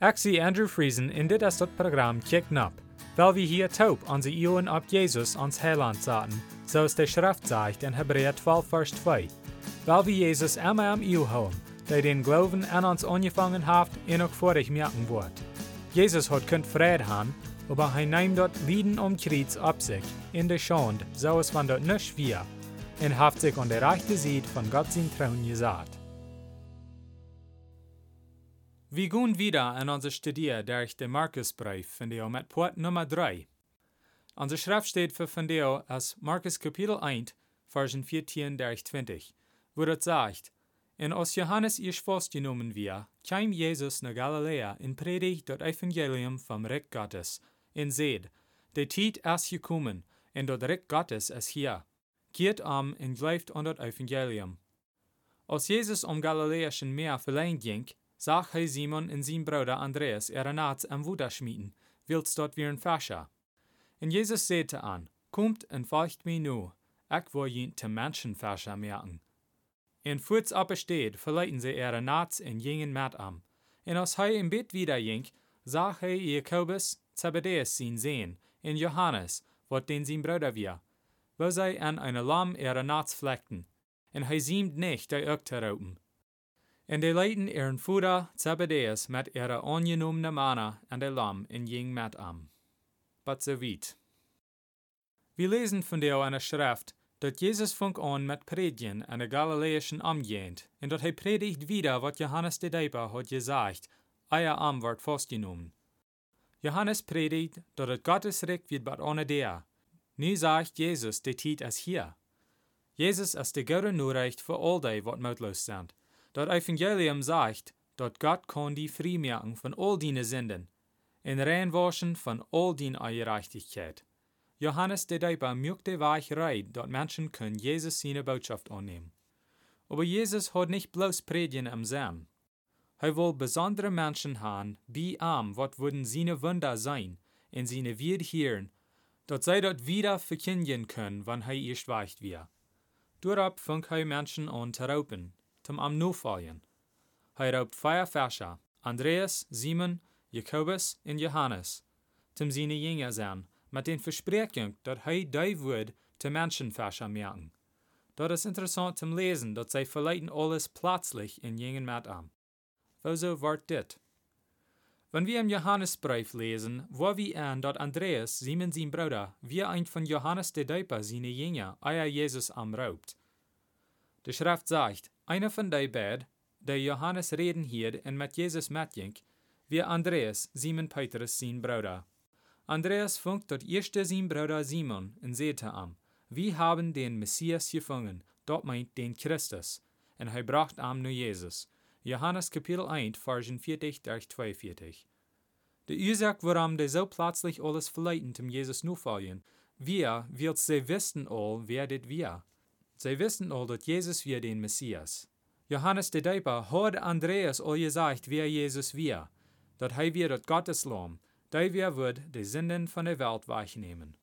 Zie Andrew Friesen in dit is dat programma Kick Nap, weil wir hier taub onze Ioen op Jesus ons Heiland zaten, zoals de Schrift zegt in Hebräer 12 vers 2. Weil wir Jesus immer am Iu houden, der den Glauben an uns angefangen hat en ook vorig merken wordt. Jesus hat kunt vrede haben, aber hij neemt dort Lieden um Kreuz op zich, in de Schande, zoals van dort nicht wir, en haft sich an der rechte Seite von Gott sein Trauen gesagt. Wir gehen wieder an unser Studier durch den Markusbrief von dir mit Port Nummer 3. Unsere Schrift steht für von dir als Markus Kapitel 1, Versen 14 durch 20, wo das sagt, in aus Johannes ihr Schwost genommen wir, kam Jesus nach Galiläa in Predigt das Evangelium vom Reich Gottes, in seht, der Tiet ist gekommen, und das Reich Gottes ist hier. Geht am und glaubt an das Evangelium. Als Jesus um Galiläischen Meer verleihen ging, zag hij Simon en zijn broeder Andreas er nachts am Wuder schmieden, wilds dort wie ein Fascher. En Jesus sagte an, Kommt en folgt mir nu, ich will jen te Menschenfascher merken. En voorts abesteed verleiten sie er nachts en gingen met am. En als hij im Bett wieder ging, zag hij Jakobus, Zebedeus zijn Sehen, en Johannes, wat den sein Bruder wir, wo sie an eine Lamm ihre nachts fleckten. En hij ziemt nicht, ook te raupen. En de leiden ihren Fuder Zebedeus met ihre ongenommene Mana en de Lamm in ging met am. But so weit. Wir lesen von der einer Schrift, dat Jesus funk an mit Predigen an der Galiläischen amgehend, und dat hij predigt wieder, wat Johannes de Deiper hat gesagt, euer Am wird festgenommen. Johannes predigt, dat het Gottes Recht wird bad ohne der. Nu sagt Jesus, de Tiet is hier. Jesus ist der gute Nachricht für all die, wat mutlos sind. Dat Evangelium sagt, dat Gott kann die freimerken von all deine Sünden, in reinwaschen von all deine Ungerechtigkeit. Johannes de Deiper mögt de Weich reid, dat Menschen können Jesus seine Botschaft annehmen. Aber Jesus hat nicht bloß Predigen am Sam. Er will besondere Menschen haben, wie am, wat würden seine Wunder sein, in seine Wied hören, dat sie dort wieder verkündigen können, wann er ihr schweigt wir. Durab fängt er Menschen an zu raupen, am Nufallen. Er raubt vier Fäscher, Andreas, Simon, Jakobus und Johannes, zum seine Jünger sein, mit den Versprechung, dat hij die woord te Menschenfäscher merken. Dat is interessant zum Lesen, dat zij verleiten alles plötzlich in jingen met am. Wieso wordt dit? Wenn wir im Johannesbrief lesen, wo wir an, dat Andreas, Simon sein Bruder, wie ein von Johannes de Deuper seine Jünger, euer Jesus am raubt. Die Schrift sagt, einer von die beiden, der Johannes reden hier und mit Jesus mitging, wie Andreas, Simon Petrus sein Bruder. Andreas funkt dort erste sein Bruder Simon und sagte am, wir haben den Messias gefangen, dort meint den Christus, und er bracht am nur Jesus. Johannes Kapitel 1, Versen 40 durch 42. De Ursache, warum de so plötzlich alles verleiten zum Jesus nu fallen, wir, wird sie wissen all, wer dit wir. Sie wissen all, dat Jesus wir den Messias. Johannes de Deiper hat Andreas all gesagt, wer Jesus wir, dat hij dat Gottes Lamm, der wir wird die Sünden von der Welt wegnehmen.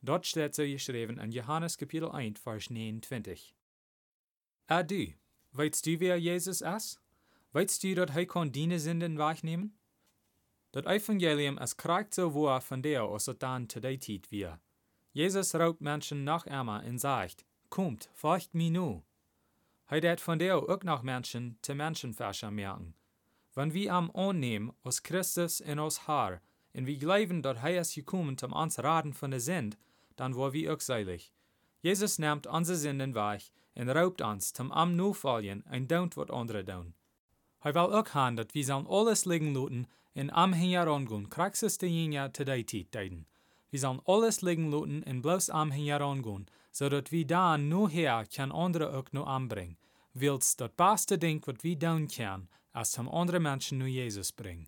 Dort steht so geschrieben in Johannes Kapitel 1, Vers 29. Ah weißt du, wer Jesus ist? Weißt du, dass er kann deine Sünden wegnehmen? Das Evangelium ist kriegt so wahr von der, als es dann zu der Zeit wir. Jesus raubt Menschen nach einmal und sagt, Kommt, folgt mir nu. Er hat von der auch noch Menschen zu Menschenfäscher merken. Wenn wir am annehmen, aus Christus in uns Haar, und wir glauben, dass er ist gekommen, um uns raten von der Sünd, dann war wir auch seilig. Jesus nimmt unsere Sünden weg und raubt uns, zum am nu fallen und don't wat andere doen. Er will auch haben, dass wir sollen alles liegen lassen und am herangehen, kraxes de Jünger zu der Zeit deiden. Wir sollen alles liegen lassen und bloß am herangehen, so dass wir dann nur her kann andere auch nur anbringen. Wills das beste Ding, was wir tun können, als zum andere Menschen nur Jesus bringen.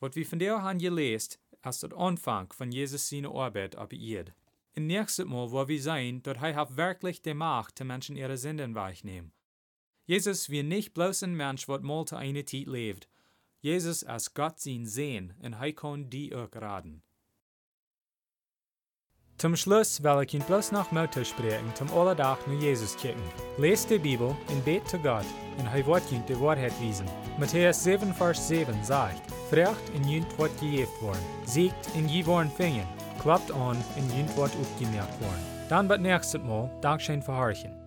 Was wir von der haben gelesen, ist der Anfang von Jesus seine Arbeit auf Erde. Im nächsten Mal, wo wir sehen, dass er wirklich die Macht, die Menschen ihre Sünden wegnehmen. Jesus wie nicht bloß ein Mensch, was mal zu einer Zeit lebt. Jesus ist Gott sein Sehen und er kann die auch raten. Zum Schluss will ich Ihnen bloß noch Motto sprechen, zum Allerdach nur Jesus kicken. Lest die Bibel und bet zu Gott, und er wird Ihnen die Wahrheit wiesen. Matthäus 7, Vers 7 sagt, Vrecht in junt wat gegeeft worden. Siegt in je worden vingen. Klappt aan in junt wat opgemerkt worden. Dan wat nächstes Mal Dankeschön für Horchen.